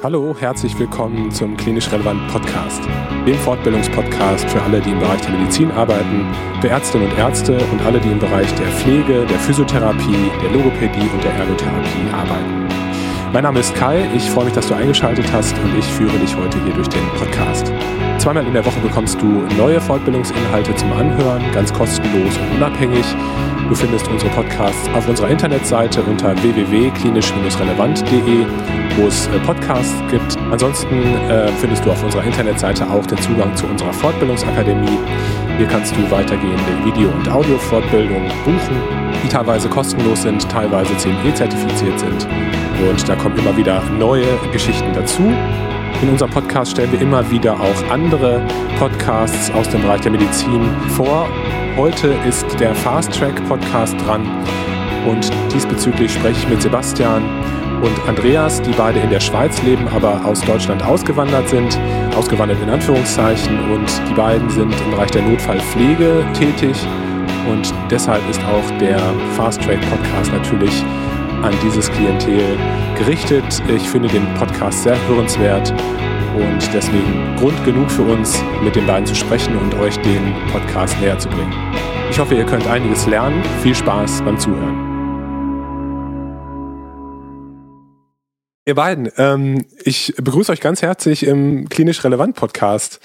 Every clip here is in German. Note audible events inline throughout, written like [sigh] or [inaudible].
Hallo, herzlich willkommen zum Klinisch Relevant Podcast, dem Fortbildungspodcast für alle, die im Bereich der Medizin arbeiten, für Ärztinnen und Ärzte und alle, die im Bereich der Pflege, der Physiotherapie, der Logopädie und der Ergotherapie arbeiten. Mein Name ist Kai, ich freue mich, dass du eingeschaltet hast und ich führe dich heute hier durch den Podcast. Zweimal in der Woche bekommst du neue Fortbildungsinhalte zum Anhören, ganz kostenlos und unabhängig. Du findest unsere Podcasts auf unserer Internetseite unter www.klinisch-relevant.de, wo es äh, Podcasts gibt. Ansonsten äh, findest du auf unserer Internetseite auch den Zugang zu unserer Fortbildungsakademie. Hier kannst du weitergehende Video- und Audio-Fortbildungen buchen, die teilweise kostenlos sind, teilweise CME-zertifiziert sind. Und da kommen immer wieder neue Geschichten dazu. In unserem Podcast stellen wir immer wieder auch andere Podcasts aus dem Bereich der Medizin vor Heute ist der Fast Track Podcast dran und diesbezüglich spreche ich mit Sebastian und Andreas, die beide in der Schweiz leben, aber aus Deutschland ausgewandert sind, ausgewandert in Anführungszeichen und die beiden sind im Bereich der Notfallpflege tätig und deshalb ist auch der Fast Track Podcast natürlich an dieses Klientel gerichtet. Ich finde den Podcast sehr hörenswert und deswegen Grund genug für uns, mit den beiden zu sprechen und euch den Podcast näher zu bringen. Ich hoffe, ihr könnt einiges lernen. Viel Spaß beim Zuhören. Ihr beiden, ähm, ich begrüße euch ganz herzlich im Klinisch Relevant Podcast.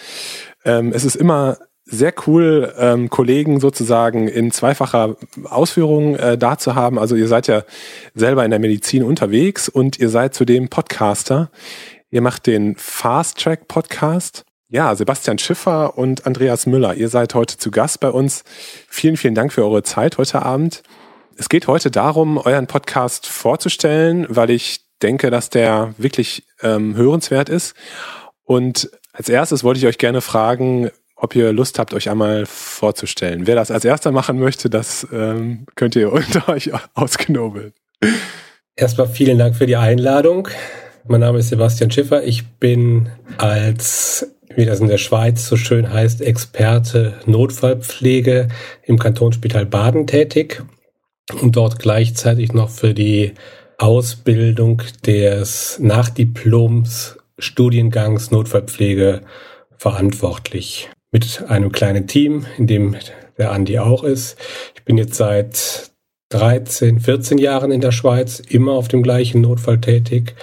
Ähm, es ist immer sehr cool, ähm, Kollegen sozusagen in zweifacher Ausführung äh, da zu haben. Also ihr seid ja selber in der Medizin unterwegs und ihr seid zudem Podcaster. Ihr macht den Fast Track Podcast. Ja, Sebastian Schiffer und Andreas Müller, ihr seid heute zu Gast bei uns. Vielen, vielen Dank für eure Zeit heute Abend. Es geht heute darum, euren Podcast vorzustellen, weil ich denke, dass der wirklich ähm, hörenswert ist. Und als erstes wollte ich euch gerne fragen, ob ihr Lust habt, euch einmal vorzustellen. Wer das als erster machen möchte, das ähm, könnt ihr [laughs] unter euch ausknobeln. Erstmal vielen Dank für die Einladung. Mein Name ist Sebastian Schiffer. Ich bin als, wie das in der Schweiz so schön heißt, Experte Notfallpflege im Kantonsspital Baden tätig und dort gleichzeitig noch für die Ausbildung des Nachdiploms Studiengangs Notfallpflege verantwortlich. Mit einem kleinen Team, in dem der Andi auch ist. Ich bin jetzt seit 13, 14 Jahren in der Schweiz, immer auf dem gleichen Notfall tätig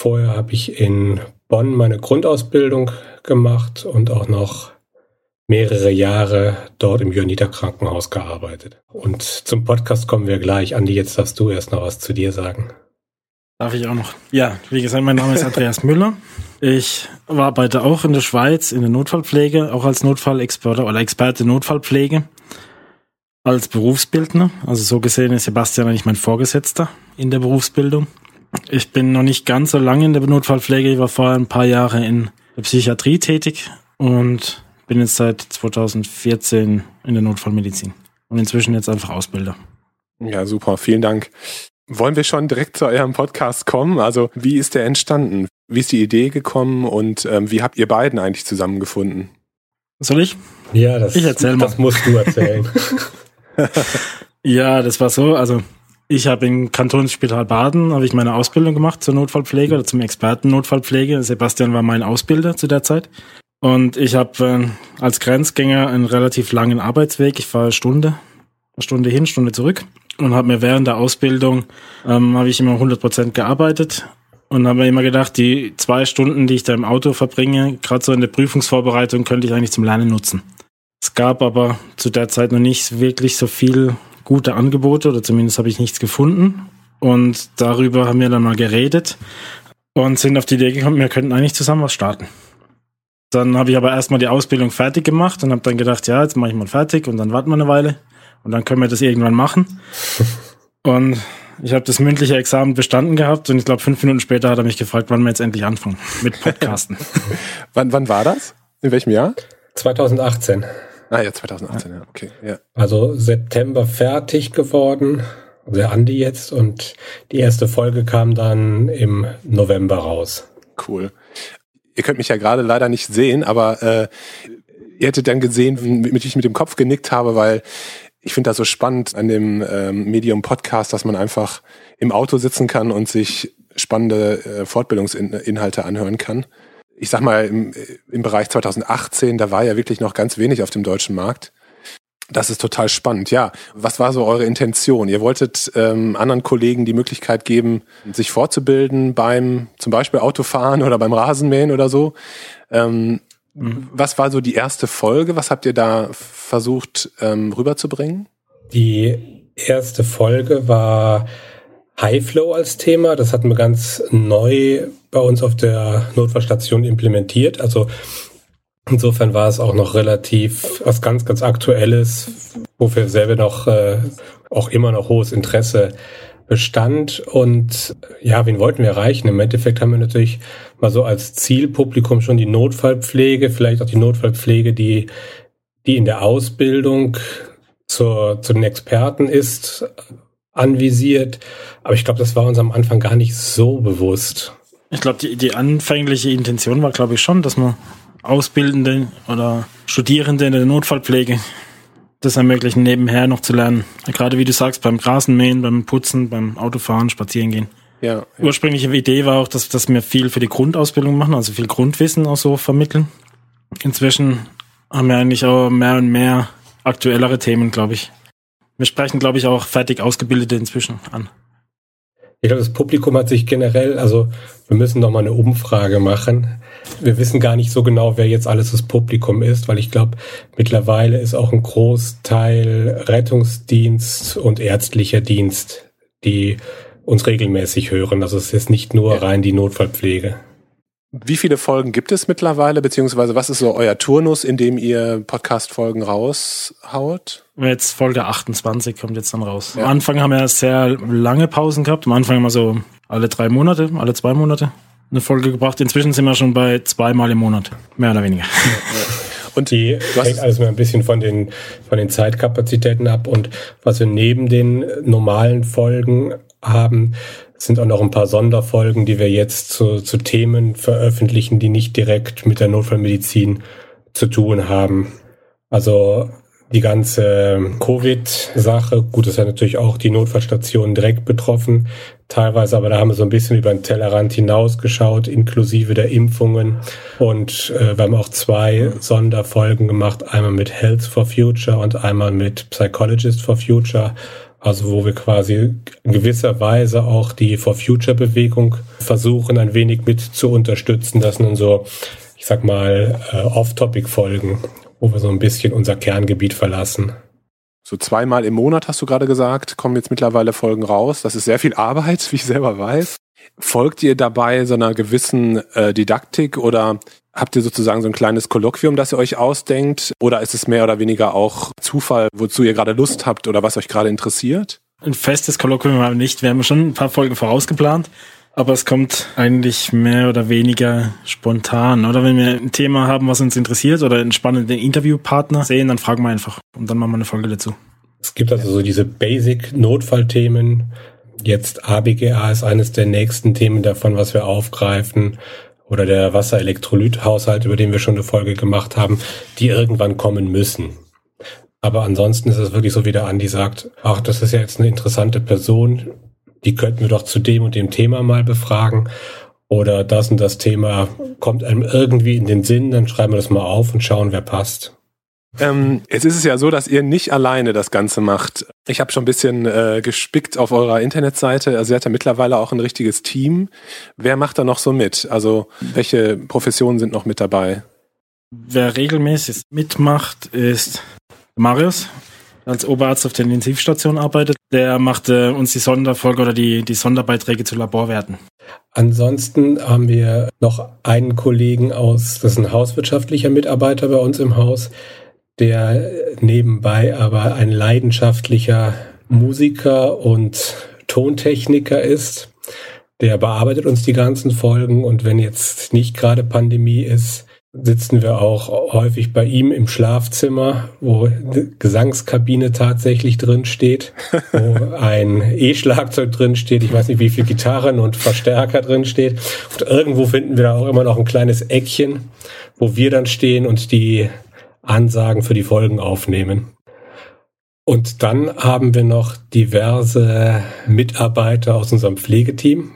Vorher habe ich in Bonn meine Grundausbildung gemacht und auch noch mehrere Jahre dort im Johanniter Krankenhaus gearbeitet. Und zum Podcast kommen wir gleich. Andi, jetzt darfst du erst noch was zu dir sagen. Darf ich auch noch? Ja, wie gesagt, mein Name ist Andreas Müller. Ich arbeite auch in der Schweiz in der Notfallpflege, auch als Notfallexperte oder Experte Notfallpflege, als Berufsbildner. Also so gesehen ist Sebastian eigentlich mein Vorgesetzter in der Berufsbildung. Ich bin noch nicht ganz so lange in der Notfallpflege. Ich war vorher ein paar Jahre in der Psychiatrie tätig und bin jetzt seit 2014 in der Notfallmedizin und inzwischen jetzt einfach Ausbilder. Ja, super. Vielen Dank. Wollen wir schon direkt zu eurem Podcast kommen? Also, wie ist der entstanden? Wie ist die Idee gekommen und ähm, wie habt ihr beiden eigentlich zusammengefunden? Soll ich? Ja, das, ich erzähl mal. das musst du erzählen. [laughs] ja, das war so. Also, ich habe im Kantonsspital Baden habe ich meine Ausbildung gemacht zur Notfallpflege oder zum Experten Notfallpflege. Sebastian war mein Ausbilder zu der Zeit. Und ich habe äh, als Grenzgänger einen relativ langen Arbeitsweg. Ich fahre Stunde, Stunde hin, Stunde zurück und habe mir während der Ausbildung ähm, habe ich immer 100 Prozent gearbeitet und habe mir immer gedacht, die zwei Stunden, die ich da im Auto verbringe, gerade so in der Prüfungsvorbereitung, könnte ich eigentlich zum Lernen nutzen. Es gab aber zu der Zeit noch nicht wirklich so viel gute Angebote oder zumindest habe ich nichts gefunden. Und darüber haben wir dann mal geredet und sind auf die Idee gekommen, wir könnten eigentlich zusammen was starten. Dann habe ich aber erstmal die Ausbildung fertig gemacht und habe dann gedacht, ja, jetzt mache ich mal fertig und dann warten wir eine Weile und dann können wir das irgendwann machen. [laughs] Und ich habe das mündliche Examen bestanden gehabt und ich glaube, fünf Minuten später hat er mich gefragt, wann wir jetzt endlich anfangen mit Podcasten. [laughs] wann, wann war das? In welchem Jahr? 2018. Ah ja, 2018, ja, okay. Ja. Also September fertig geworden, der Andi jetzt, und die erste Folge kam dann im November raus. Cool. Ihr könnt mich ja gerade leider nicht sehen, aber äh, ihr hättet dann gesehen, wie ich mit dem Kopf genickt habe, weil ich finde das so spannend an dem ähm, Medium Podcast, dass man einfach im Auto sitzen kann und sich spannende äh, Fortbildungsinhalte anhören kann. Ich sag mal, im, im Bereich 2018, da war ja wirklich noch ganz wenig auf dem deutschen Markt. Das ist total spannend. Ja, was war so eure Intention? Ihr wolltet ähm, anderen Kollegen die Möglichkeit geben, sich fortzubilden beim zum Beispiel Autofahren oder beim Rasenmähen oder so. Ähm, mhm. Was war so die erste Folge? Was habt ihr da versucht ähm, rüberzubringen? Die erste Folge war High Flow als Thema. Das hatten wir ganz neu bei uns auf der Notfallstation implementiert. Also Insofern war es auch noch relativ was ganz, ganz Aktuelles, wofür selber noch äh, auch immer noch hohes Interesse bestand. Und ja, wen wollten wir erreichen? Im Endeffekt haben wir natürlich mal so als Zielpublikum schon die Notfallpflege, vielleicht auch die Notfallpflege, die, die in der Ausbildung zur, zu den Experten ist, anvisiert. Aber ich glaube, das war uns am Anfang gar nicht so bewusst. Ich glaube, die, die anfängliche Intention war, glaube ich, schon, dass man Ausbildende oder Studierende in der Notfallpflege das ermöglichen, nebenher noch zu lernen. Gerade wie du sagst, beim Grasenmähen, beim Putzen, beim Autofahren, spazieren gehen. Ja, ja. Ursprüngliche Idee war auch, dass, dass wir viel für die Grundausbildung machen, also viel Grundwissen auch so vermitteln. Inzwischen haben wir eigentlich auch mehr und mehr aktuellere Themen, glaube ich. Wir sprechen, glaube ich, auch fertig Ausgebildete inzwischen an. Ich glaube, das Publikum hat sich generell, also wir müssen noch mal eine Umfrage machen. Wir wissen gar nicht so genau, wer jetzt alles das Publikum ist, weil ich glaube, mittlerweile ist auch ein Großteil Rettungsdienst und ärztlicher Dienst, die uns regelmäßig hören. Also es ist nicht nur rein die Notfallpflege. Wie viele Folgen gibt es mittlerweile, beziehungsweise was ist so euer Turnus, in dem ihr Podcast-Folgen raushaut? Jetzt Folge 28 kommt jetzt dann raus. Ja. Am Anfang haben wir sehr lange Pausen gehabt. Am Anfang immer so alle drei Monate, alle zwei Monate eine Folge gebracht. Inzwischen sind wir schon bei zweimal im Monat, mehr oder weniger. Und die hängt alles mal ein bisschen von den, von den Zeitkapazitäten ab. Und was wir neben den normalen Folgen haben, sind auch noch ein paar Sonderfolgen, die wir jetzt zu, zu Themen veröffentlichen, die nicht direkt mit der Notfallmedizin zu tun haben. Also die ganze Covid-Sache, gut, das hat natürlich auch die Notfallstation direkt betroffen, teilweise, aber da haben wir so ein bisschen über den Tellerrand hinausgeschaut, inklusive der Impfungen. Und äh, wir haben auch zwei Sonderfolgen gemacht, einmal mit Health for Future und einmal mit Psychologist for Future. Also wo wir quasi in gewisser Weise auch die For Future Bewegung versuchen, ein wenig mit zu unterstützen. Das sind so, ich sag mal, äh, Off-Topic-Folgen, wo wir so ein bisschen unser Kerngebiet verlassen. So zweimal im Monat hast du gerade gesagt, kommen jetzt mittlerweile Folgen raus. Das ist sehr viel Arbeit, [laughs] wie ich selber weiß. Folgt ihr dabei so einer gewissen äh, Didaktik oder habt ihr sozusagen so ein kleines Kolloquium, das ihr euch ausdenkt? Oder ist es mehr oder weniger auch Zufall, wozu ihr gerade Lust habt oder was euch gerade interessiert? Ein festes Kolloquium haben wir nicht. Wir haben schon ein paar Folgen vorausgeplant. Aber es kommt eigentlich mehr oder weniger spontan. Oder wenn wir ein Thema haben, was uns interessiert oder einen spannenden Interviewpartner sehen, dann fragen wir einfach und dann machen wir eine Folge dazu. Es gibt also so diese Basic-Notfallthemen. Jetzt ABGA ist eines der nächsten Themen davon, was wir aufgreifen. Oder der Wasserelektrolythaushalt, über den wir schon eine Folge gemacht haben, die irgendwann kommen müssen. Aber ansonsten ist es wirklich so, wie der Andi sagt, ach, das ist ja jetzt eine interessante Person, die könnten wir doch zu dem und dem Thema mal befragen. Oder das und das Thema kommt einem irgendwie in den Sinn, dann schreiben wir das mal auf und schauen, wer passt. Ähm, jetzt ist es ja so, dass ihr nicht alleine das Ganze macht. Ich habe schon ein bisschen äh, gespickt auf eurer Internetseite. Also ihr habt ja mittlerweile auch ein richtiges Team. Wer macht da noch so mit? Also welche Professionen sind noch mit dabei? Wer regelmäßig mitmacht, ist Marius, als Oberarzt auf der Intensivstation arbeitet. Der macht äh, uns die Sonderfolge oder die, die Sonderbeiträge zu Laborwerten. Ansonsten haben wir noch einen Kollegen aus, das ist ein hauswirtschaftlicher Mitarbeiter bei uns im Haus, der nebenbei aber ein leidenschaftlicher Musiker und Tontechniker ist. Der bearbeitet uns die ganzen Folgen und wenn jetzt nicht gerade Pandemie ist, sitzen wir auch häufig bei ihm im Schlafzimmer, wo eine Gesangskabine tatsächlich drin steht, wo [laughs] ein E-Schlagzeug drin steht, ich weiß nicht, wie viel Gitarren und Verstärker drin steht. Und irgendwo finden wir da auch immer noch ein kleines Eckchen, wo wir dann stehen und die Ansagen für die Folgen aufnehmen. Und dann haben wir noch diverse Mitarbeiter aus unserem Pflegeteam.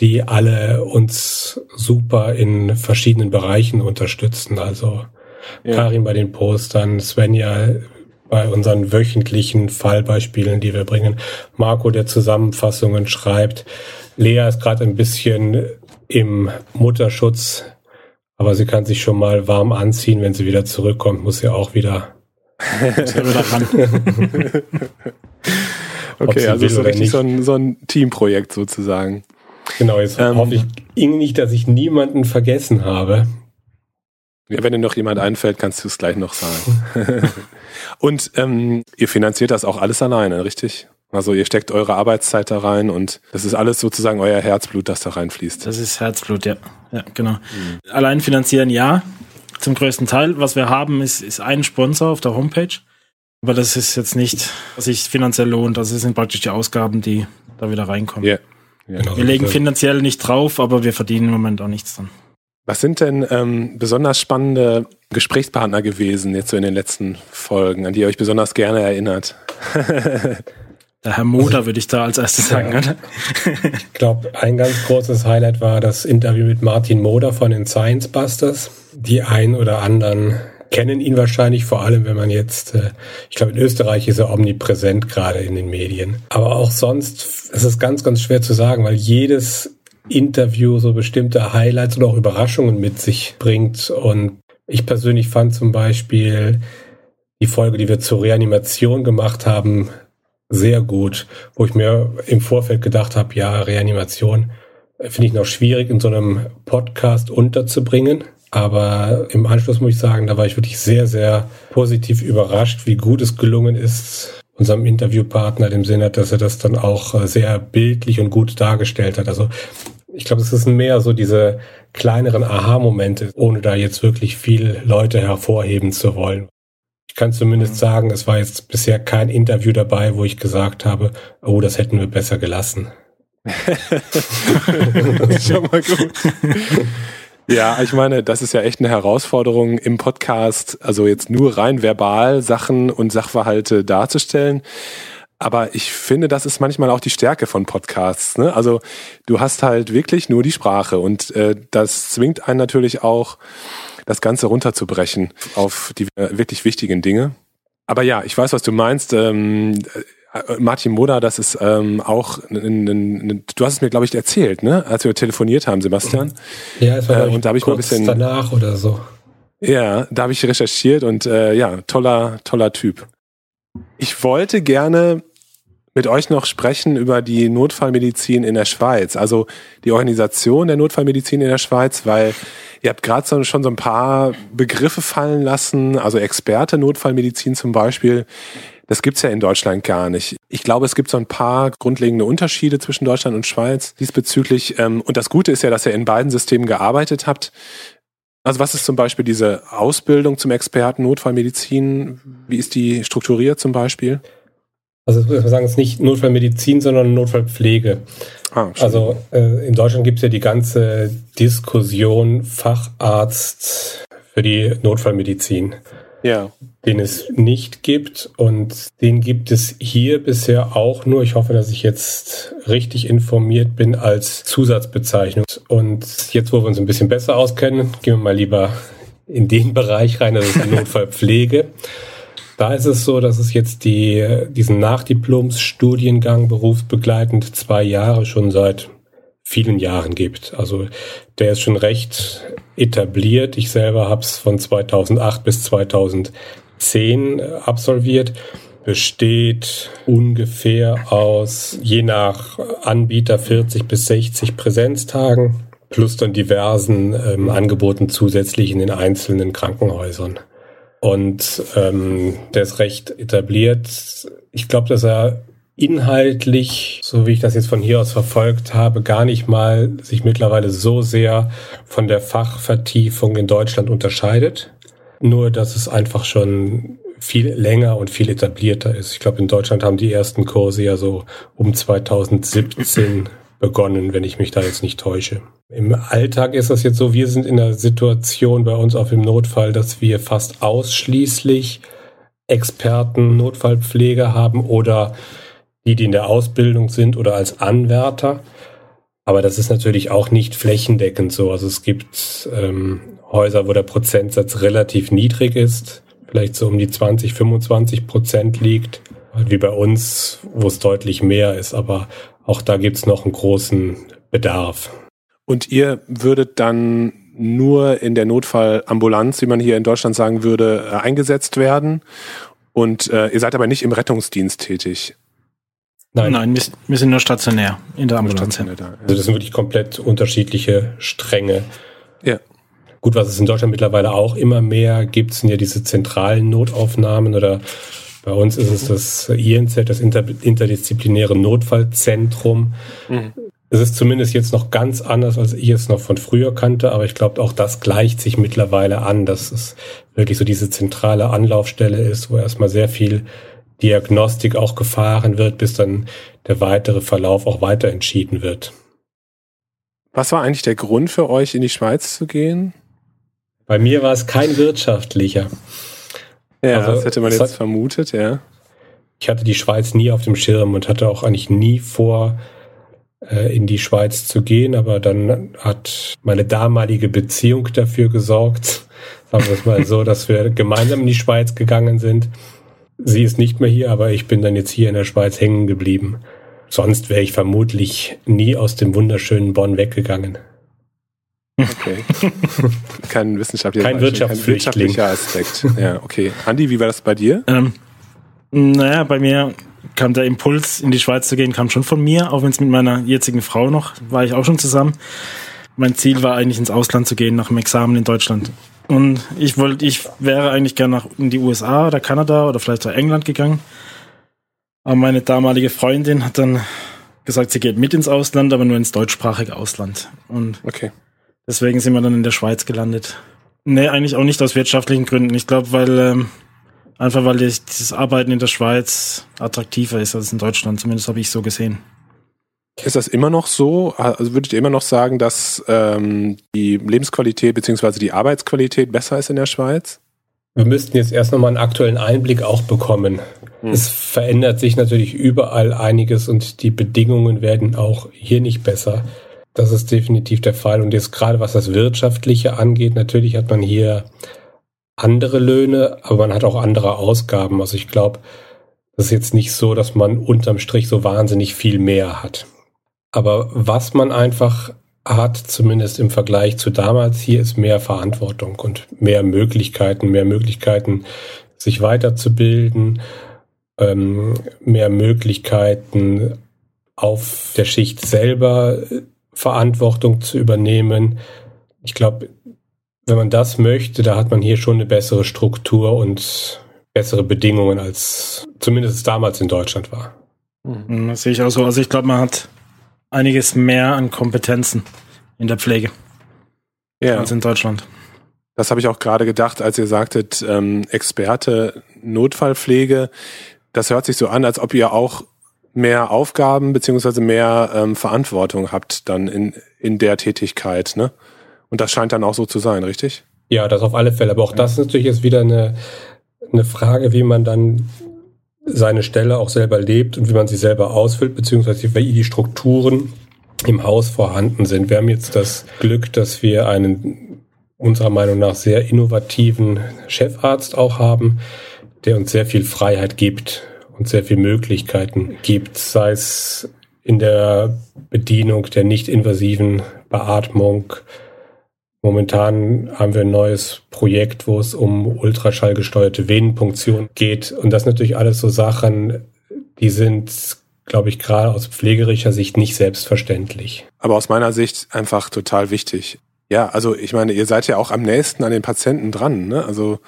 Die alle uns super in verschiedenen Bereichen unterstützen. Also ja. Karin bei den Postern, Svenja bei unseren wöchentlichen Fallbeispielen, die wir bringen, Marco, der Zusammenfassungen schreibt. Lea ist gerade ein bisschen im Mutterschutz, aber sie kann sich schon mal warm anziehen, wenn sie wieder zurückkommt, muss sie auch wieder. [laughs] okay, also ist so richtig so ein, so ein Teamprojekt sozusagen. Genau, jetzt ähm, hoffe ich nicht, dass ich niemanden vergessen habe. Ja, wenn dir noch jemand einfällt, kannst du es gleich noch sagen. [laughs] und ähm, ihr finanziert das auch alles alleine, richtig? Also ihr steckt eure Arbeitszeit da rein und das ist alles sozusagen euer Herzblut, das da reinfließt. Das ist Herzblut, ja. Ja, genau. Mhm. Allein finanzieren ja, zum größten Teil. Was wir haben, ist, ist ein Sponsor auf der Homepage. Aber das ist jetzt nicht, was sich finanziell lohnt. Das sind praktisch die Ausgaben, die da wieder reinkommen. Yeah. Ja, genau. Wir legen finanziell nicht drauf, aber wir verdienen im Moment auch nichts dran. Was sind denn ähm, besonders spannende Gesprächspartner gewesen jetzt so in den letzten Folgen, an die ihr euch besonders gerne erinnert? [laughs] Der Herr Moder würde ich da als erstes sagen, oder? ich glaube, ein ganz großes Highlight war das Interview mit Martin Moder von den Science Busters. Die ein oder anderen kennen ihn wahrscheinlich, vor allem wenn man jetzt, äh, ich glaube in Österreich ist er omnipräsent gerade in den Medien. Aber auch sonst es ist ganz, ganz schwer zu sagen, weil jedes Interview so bestimmte Highlights oder auch Überraschungen mit sich bringt. Und ich persönlich fand zum Beispiel die Folge, die wir zur Reanimation gemacht haben, sehr gut, wo ich mir im Vorfeld gedacht habe, ja, Reanimation finde ich noch schwierig in so einem Podcast unterzubringen. Aber im Anschluss muss ich sagen, da war ich wirklich sehr, sehr positiv überrascht, wie gut es gelungen ist, unserem Interviewpartner dem Sinne, dass er das dann auch äh, sehr bildlich und gut dargestellt hat. Also ich glaube, es ist mehr so diese kleineren Aha-Momente, ohne da jetzt wirklich viel Leute hervorheben zu wollen. Ich kann zumindest sagen, es war jetzt bisher kein Interview dabei, wo ich gesagt habe, oh, das hätten wir besser gelassen. [laughs] schon mal gut. Ja, ich meine, das ist ja echt eine Herausforderung im Podcast, also jetzt nur rein verbal Sachen und Sachverhalte darzustellen. Aber ich finde, das ist manchmal auch die Stärke von Podcasts. Ne? Also du hast halt wirklich nur die Sprache und äh, das zwingt einen natürlich auch, das Ganze runterzubrechen auf die äh, wirklich wichtigen Dinge. Aber ja, ich weiß, was du meinst. Ähm, äh, Martin Moda, das ist ähm, auch, ein, ein, ein, du hast es mir, glaube ich, erzählt, ne? als wir telefoniert haben, Sebastian. Ja, es war äh, und da habe ich mal ein bisschen danach oder so. Ja, da habe ich recherchiert und äh, ja, toller, toller Typ. Ich wollte gerne mit euch noch sprechen über die Notfallmedizin in der Schweiz, also die Organisation der Notfallmedizin in der Schweiz, weil ihr habt gerade so, schon so ein paar Begriffe fallen lassen, also Experte Notfallmedizin zum Beispiel. Das gibt's ja in Deutschland gar nicht. Ich glaube, es gibt so ein paar grundlegende Unterschiede zwischen Deutschland und Schweiz diesbezüglich. Ähm, und das Gute ist ja, dass ihr in beiden Systemen gearbeitet habt. Also was ist zum Beispiel diese Ausbildung zum Experten Notfallmedizin? Wie ist die strukturiert zum Beispiel? Also wir sagen es nicht Notfallmedizin, sondern Notfallpflege. Ah, also äh, in Deutschland gibt es ja die ganze Diskussion Facharzt für die Notfallmedizin ja. den es nicht gibt. Und den gibt es hier bisher auch nur, ich hoffe, dass ich jetzt richtig informiert bin, als Zusatzbezeichnung. Und jetzt, wo wir uns ein bisschen besser auskennen, gehen wir mal lieber in den [laughs] Bereich rein, das ist die Notfallpflege. Da ist es so, dass es jetzt die, diesen Nachdiplomsstudiengang berufsbegleitend zwei Jahre schon seit vielen Jahren gibt. Also der ist schon recht etabliert. Ich selber habe es von 2008 bis 2010 absolviert. Besteht ungefähr aus je nach Anbieter 40 bis 60 Präsenztagen plus dann diversen ähm, Angeboten zusätzlich in den einzelnen Krankenhäusern. Und ähm, der ist recht etabliert. Ich glaube, dass er inhaltlich, so wie ich das jetzt von hier aus verfolgt habe, gar nicht mal sich mittlerweile so sehr von der Fachvertiefung in Deutschland unterscheidet. Nur, dass es einfach schon viel länger und viel etablierter ist. Ich glaube, in Deutschland haben die ersten Kurse ja so um 2017 begonnen, wenn ich mich da jetzt nicht täusche. Im Alltag ist das jetzt so, wir sind in der Situation bei uns auf dem Notfall, dass wir fast ausschließlich Experten, Notfallpflege haben oder die, die in der Ausbildung sind oder als Anwärter. Aber das ist natürlich auch nicht flächendeckend so. Also es gibt ähm, Häuser, wo der Prozentsatz relativ niedrig ist, vielleicht so um die 20, 25 Prozent liegt, wie bei uns, wo es deutlich mehr ist. Aber auch da gibt es noch einen großen Bedarf. Und ihr würdet dann nur in der Notfallambulanz, wie man hier in Deutschland sagen würde, äh, eingesetzt werden. Und äh, ihr seid aber nicht im Rettungsdienst tätig. Nein, Nein wir, wir sind nur stationär in der Ambulanz. Also das sind wirklich komplett unterschiedliche Stränge. Ja. Gut, was es in Deutschland mittlerweile auch immer mehr gibt, sind ja diese zentralen Notaufnahmen oder bei uns ist es das INZ, das Inter interdisziplinäre Notfallzentrum. Mhm. Es ist zumindest jetzt noch ganz anders, als ich es noch von früher kannte, aber ich glaube, auch das gleicht sich mittlerweile an, dass es wirklich so diese zentrale Anlaufstelle ist, wo erstmal sehr viel Diagnostik auch gefahren wird, bis dann der weitere Verlauf auch weiter entschieden wird. Was war eigentlich der Grund für euch, in die Schweiz zu gehen? Bei mir war es kein wirtschaftlicher. Ja, also, das hätte man jetzt hat, vermutet, ja. Ich hatte die Schweiz nie auf dem Schirm und hatte auch eigentlich nie vor, äh, in die Schweiz zu gehen, aber dann hat meine damalige Beziehung dafür gesorgt, [laughs] sagen wir es mal so, dass wir gemeinsam in die Schweiz gegangen sind. Sie ist nicht mehr hier, aber ich bin dann jetzt hier in der Schweiz hängen geblieben. Sonst wäre ich vermutlich nie aus dem wunderschönen Bonn weggegangen. Okay. [laughs] Kein wissenschaftlicher, kein, Wirtschaftsflüchtling. kein wirtschaftlicher Aspekt. Ja, okay. Andi, wie war das bei dir? Ähm, naja, bei mir kam der Impuls, in die Schweiz zu gehen, kam schon von mir, auch wenn es mit meiner jetzigen Frau noch, war ich auch schon zusammen. Mein Ziel war eigentlich ins Ausland zu gehen, nach dem Examen in Deutschland. Und ich wollte, ich wäre eigentlich gerne nach in die USA oder Kanada oder vielleicht auch England gegangen. Aber meine damalige Freundin hat dann gesagt, sie geht mit ins Ausland, aber nur ins deutschsprachige Ausland. Und okay. deswegen sind wir dann in der Schweiz gelandet. Nee, eigentlich auch nicht aus wirtschaftlichen Gründen. Ich glaube, weil ähm, einfach weil das Arbeiten in der Schweiz attraktiver ist als in Deutschland. Zumindest habe ich so gesehen. Ist das immer noch so? Also würdet ihr immer noch sagen, dass ähm, die Lebensqualität bzw. die Arbeitsqualität besser ist in der Schweiz? Wir müssten jetzt erst nochmal einen aktuellen Einblick auch bekommen. Hm. Es verändert sich natürlich überall einiges und die Bedingungen werden auch hier nicht besser. Das ist definitiv der Fall. Und jetzt gerade was das Wirtschaftliche angeht, natürlich hat man hier andere Löhne, aber man hat auch andere Ausgaben. Also ich glaube, das ist jetzt nicht so, dass man unterm Strich so wahnsinnig viel mehr hat. Aber was man einfach hat, zumindest im Vergleich zu damals hier, ist mehr Verantwortung und mehr Möglichkeiten, mehr Möglichkeiten, sich weiterzubilden, ähm, mehr Möglichkeiten auf der Schicht selber Verantwortung zu übernehmen. Ich glaube, wenn man das möchte, da hat man hier schon eine bessere Struktur und bessere Bedingungen als zumindest damals in Deutschland war. Mhm. Das sehe ich auch so. Also ich glaube, man hat einiges mehr an Kompetenzen in der Pflege ja. als in Deutschland. Das habe ich auch gerade gedacht, als ihr sagtet, ähm, Experte Notfallpflege. Das hört sich so an, als ob ihr auch mehr Aufgaben beziehungsweise mehr ähm, Verantwortung habt dann in, in der Tätigkeit, ne? Und das scheint dann auch so zu sein, richtig? Ja, das auf alle Fälle. Aber auch das ist natürlich jetzt wieder eine, eine Frage, wie man dann seine Stelle auch selber lebt und wie man sie selber ausfüllt, beziehungsweise wie die Strukturen im Haus vorhanden sind. Wir haben jetzt das Glück, dass wir einen unserer Meinung nach sehr innovativen Chefarzt auch haben, der uns sehr viel Freiheit gibt und sehr viel Möglichkeiten gibt, sei es in der Bedienung der nicht invasiven Beatmung, Momentan haben wir ein neues Projekt, wo es um ultraschallgesteuerte Venenpunktion geht. Und das sind natürlich alles so Sachen, die sind, glaube ich, gerade aus pflegerischer Sicht nicht selbstverständlich. Aber aus meiner Sicht einfach total wichtig. Ja, also ich meine, ihr seid ja auch am nächsten an den Patienten dran. Ne? Also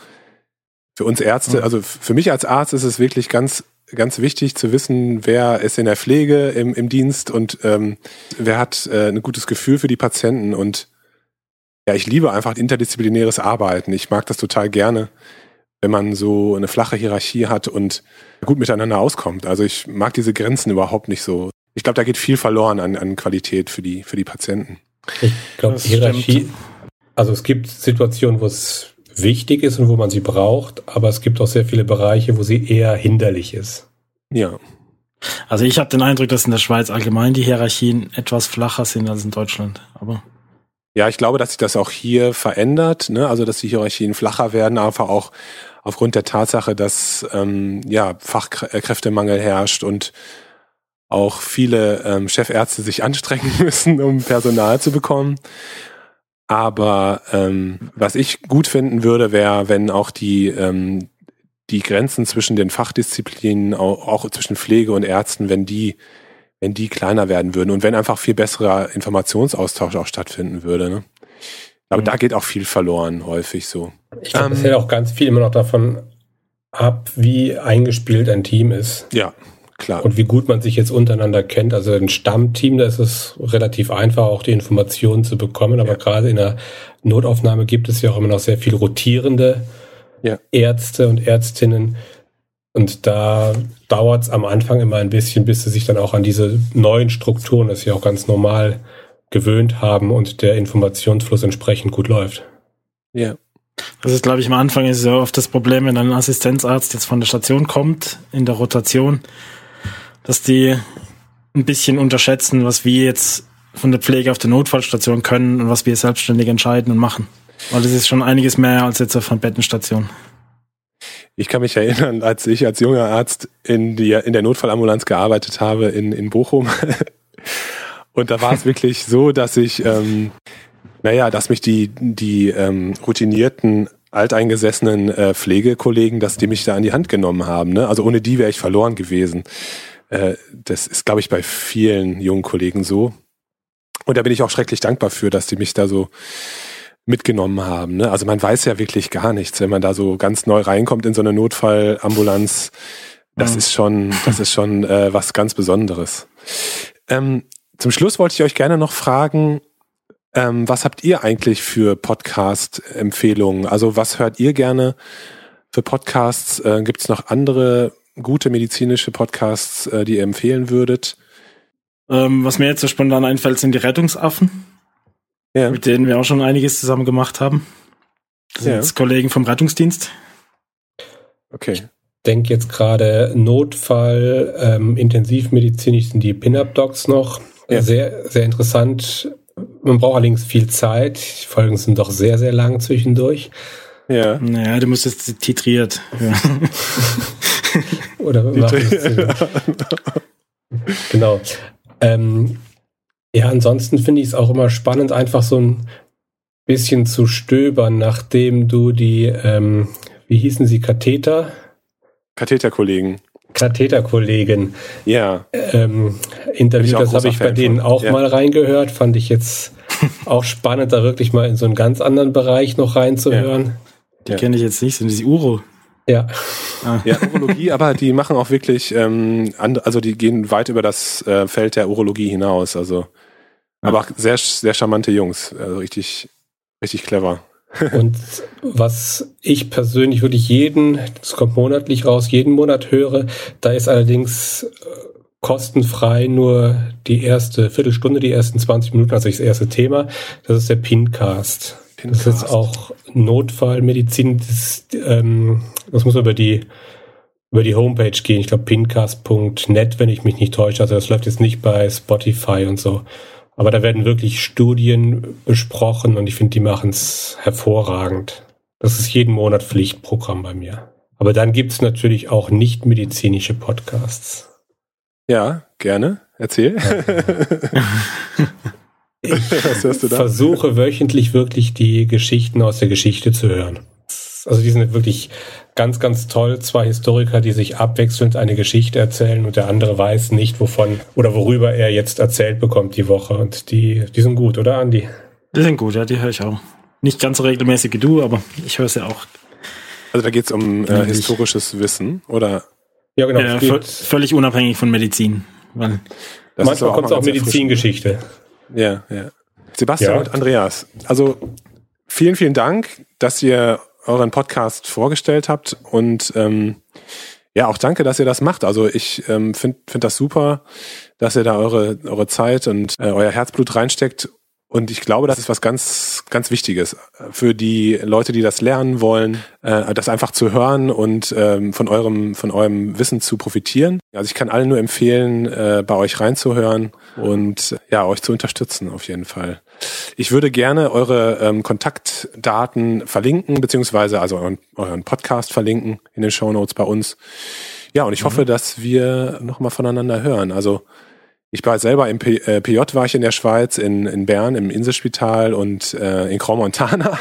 für uns Ärzte, also für mich als Arzt ist es wirklich ganz ganz wichtig zu wissen, wer ist in der Pflege im, im Dienst und ähm, wer hat äh, ein gutes Gefühl für die Patienten und ja, ich liebe einfach interdisziplinäres Arbeiten. Ich mag das total gerne, wenn man so eine flache Hierarchie hat und gut miteinander auskommt. Also ich mag diese Grenzen überhaupt nicht so. Ich glaube, da geht viel verloren an, an Qualität für die, für die Patienten. Ich glaube, Hierarchie, also es gibt Situationen, wo es wichtig ist und wo man sie braucht, aber es gibt auch sehr viele Bereiche, wo sie eher hinderlich ist. Ja. Also ich habe den Eindruck, dass in der Schweiz allgemein die Hierarchien etwas flacher sind als in Deutschland. Aber ja, ich glaube, dass sich das auch hier verändert, ne? also dass die Hierarchien flacher werden, einfach auch aufgrund der Tatsache, dass ähm, ja Fachkräftemangel herrscht und auch viele ähm, Chefärzte sich anstrengen [laughs] müssen, um Personal zu bekommen. Aber ähm, was ich gut finden würde, wäre, wenn auch die ähm, die Grenzen zwischen den Fachdisziplinen, auch, auch zwischen Pflege und Ärzten, wenn die wenn die kleiner werden würden und wenn einfach viel besserer Informationsaustausch auch stattfinden würde. Ne? Aber mhm. da geht auch viel verloren, häufig so. Ich glaube, ähm, es hängt auch ganz viel immer noch davon ab, wie eingespielt ein Team ist. Ja, klar. Und wie gut man sich jetzt untereinander kennt. Also ein Stammteam, da ist es relativ einfach, auch die Informationen zu bekommen. Aber ja. gerade in der Notaufnahme gibt es ja auch immer noch sehr viel rotierende ja. Ärzte und Ärztinnen, und da dauert es am Anfang immer ein bisschen, bis sie sich dann auch an diese neuen Strukturen, das sie auch ganz normal gewöhnt haben und der Informationsfluss entsprechend gut läuft. Ja. Das ist, glaube ich, am Anfang ist ja oft das Problem, wenn ein Assistenzarzt jetzt von der Station kommt, in der Rotation, dass die ein bisschen unterschätzen, was wir jetzt von der Pflege auf der Notfallstation können und was wir selbstständig entscheiden und machen. Weil das ist schon einiges mehr als jetzt auf einer Bettenstation. Ich kann mich erinnern, als ich als junger Arzt in, die, in der Notfallambulanz gearbeitet habe in, in Bochum. [laughs] Und da war es wirklich so, dass ich, ähm, naja, dass mich die, die ähm, routinierten alteingesessenen äh, Pflegekollegen, dass die mich da an die Hand genommen haben. Ne? Also ohne die wäre ich verloren gewesen. Äh, das ist, glaube ich, bei vielen jungen Kollegen so. Und da bin ich auch schrecklich dankbar für, dass die mich da so mitgenommen haben. Ne? Also man weiß ja wirklich gar nichts, wenn man da so ganz neu reinkommt in so eine Notfallambulanz. Das mhm. ist schon, das ist schon äh, was ganz Besonderes. Ähm, zum Schluss wollte ich euch gerne noch fragen, ähm, was habt ihr eigentlich für Podcast-Empfehlungen? Also was hört ihr gerne für Podcasts? Äh, Gibt es noch andere gute medizinische Podcasts, äh, die ihr empfehlen würdet? Ähm, was mir jetzt so spontan einfällt, sind die Rettungsaffen ja. mit denen wir auch schon einiges zusammen gemacht haben. Das sind ja. jetzt Kollegen vom Rettungsdienst. Okay. Ich denke jetzt gerade Notfall, ähm, intensivmedizinisch sind die Pin-Up-Docs noch. Ja. Sehr, sehr interessant. Man braucht allerdings viel Zeit. Die Folgen sind doch sehr, sehr lang zwischendurch. Ja. Naja, du musst jetzt titriert. Ja. [laughs] Oder Titriert. [laughs] genau. Ähm, ja, ansonsten finde ich es auch immer spannend, einfach so ein bisschen zu stöbern, nachdem du die, ähm, wie hießen sie, Katheter? Katheterkollegen. Katheterkollegen. Ja. Ähm, Interview, das habe ich bei denen von. auch ja. mal reingehört. Fand ich jetzt [laughs] auch spannend, da wirklich mal in so einen ganz anderen Bereich noch reinzuhören. Ja. Die ja. kenne ich jetzt nicht, sind die Uro. Ja. Ah. Ja, Urologie, aber die machen auch wirklich, ähm, also die gehen weit über das äh, Feld der Urologie hinaus. Also aber sehr, sehr charmante Jungs. Also richtig, richtig clever. [laughs] Und was ich persönlich wirklich jeden, das kommt monatlich raus, jeden Monat höre, da ist allerdings äh, kostenfrei nur die erste Viertelstunde, die ersten 20 Minuten, also das erste Thema. Das ist der Pincast. Pincast. Das ist auch Notfallmedizin. Das, ähm, das muss über die über die Homepage gehen. Ich glaube pincast.net, wenn ich mich nicht täusche. Also das läuft jetzt nicht bei Spotify und so. Aber da werden wirklich Studien besprochen und ich finde, die machen es hervorragend. Das ist jeden Monat Pflichtprogramm bei mir. Aber dann gibt es natürlich auch nicht medizinische Podcasts. Ja, gerne. Erzähl. ich [laughs] versuche wöchentlich wirklich die Geschichten aus der Geschichte zu hören. Also die sind wirklich ganz, ganz toll. Zwei Historiker, die sich abwechselnd eine Geschichte erzählen und der andere weiß nicht, wovon oder worüber er jetzt erzählt bekommt die Woche. Und die, die sind gut, oder Andi? Die sind gut, ja, die höre ich auch. Nicht ganz so regelmäßig wie du, aber ich höre sie auch. Also da geht es um äh, historisches Wissen, oder? Ja, genau. Ja, völlig unabhängig von Medizin. Weil Manchmal kommt es auch Medizingeschichte. Ja, ja. Sebastian ja. und Andreas, also vielen, vielen Dank, dass ihr euren Podcast vorgestellt habt und ähm, ja, auch danke, dass ihr das macht. Also ich ähm, finde find das super, dass ihr da eure, eure Zeit und äh, euer Herzblut reinsteckt. Und ich glaube, das ist was ganz, ganz Wichtiges für die Leute, die das lernen wollen, äh, das einfach zu hören und ähm, von eurem, von eurem Wissen zu profitieren. Also ich kann allen nur empfehlen, äh, bei euch reinzuhören und ja, euch zu unterstützen auf jeden Fall. Ich würde gerne eure ähm, Kontaktdaten verlinken, beziehungsweise also euren, euren Podcast verlinken in den Show Notes bei uns. Ja, und ich hoffe, mhm. dass wir nochmal voneinander hören. Also ich war selber im P äh, PJ war ich in der Schweiz, in, in Bern, im Inselspital und äh, in Grand Montana.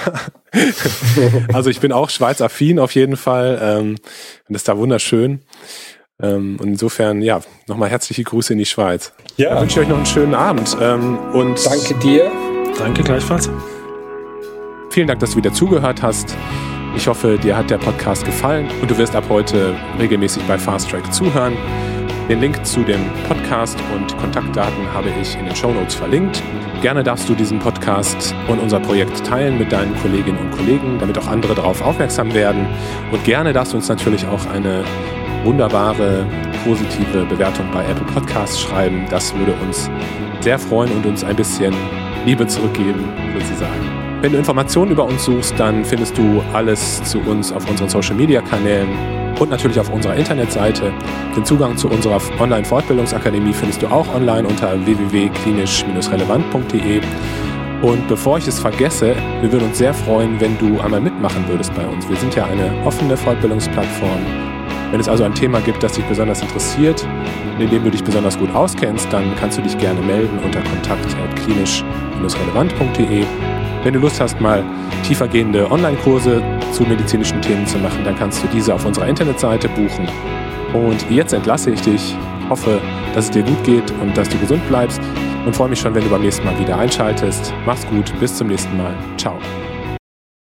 [laughs] also ich bin auch Schweiz-affin auf jeden Fall. Ähm, und das ist da wunderschön. Ähm, und insofern, ja, nochmal herzliche Grüße in die Schweiz. Ja. Dann wünsche ich euch noch einen schönen Abend. Ähm, und Danke dir. Danke gleichfalls. Vielen Dank, dass du wieder zugehört hast. Ich hoffe, dir hat der Podcast gefallen und du wirst ab heute regelmäßig bei Fast Track zuhören. Den Link zu dem Podcast und Kontaktdaten habe ich in den Show Notes verlinkt. Gerne darfst du diesen Podcast und unser Projekt teilen mit deinen Kolleginnen und Kollegen, damit auch andere darauf aufmerksam werden. Und gerne darfst du uns natürlich auch eine wunderbare, positive Bewertung bei Apple Podcasts schreiben. Das würde uns sehr freuen und uns ein bisschen Liebe zurückgeben, sozusagen. Wenn du Informationen über uns suchst, dann findest du alles zu uns auf unseren Social Media Kanälen und natürlich auf unserer Internetseite. Den Zugang zu unserer Online-Fortbildungsakademie findest du auch online unter www.klinisch-relevant.de. Und bevor ich es vergesse, wir würden uns sehr freuen, wenn du einmal mitmachen würdest bei uns. Wir sind ja eine offene Fortbildungsplattform. Wenn es also ein Thema gibt, das dich besonders interessiert, in dem du dich besonders gut auskennst, dann kannst du dich gerne melden unter kontakt.klinisch-relevant.de. Wenn du Lust hast, mal tiefergehende Online-Kurse zu medizinischen Themen zu machen, dann kannst du diese auf unserer Internetseite buchen. Und jetzt entlasse ich dich, hoffe, dass es dir gut geht und dass du gesund bleibst und freue mich schon, wenn du beim nächsten Mal wieder einschaltest. Mach's gut, bis zum nächsten Mal. Ciao.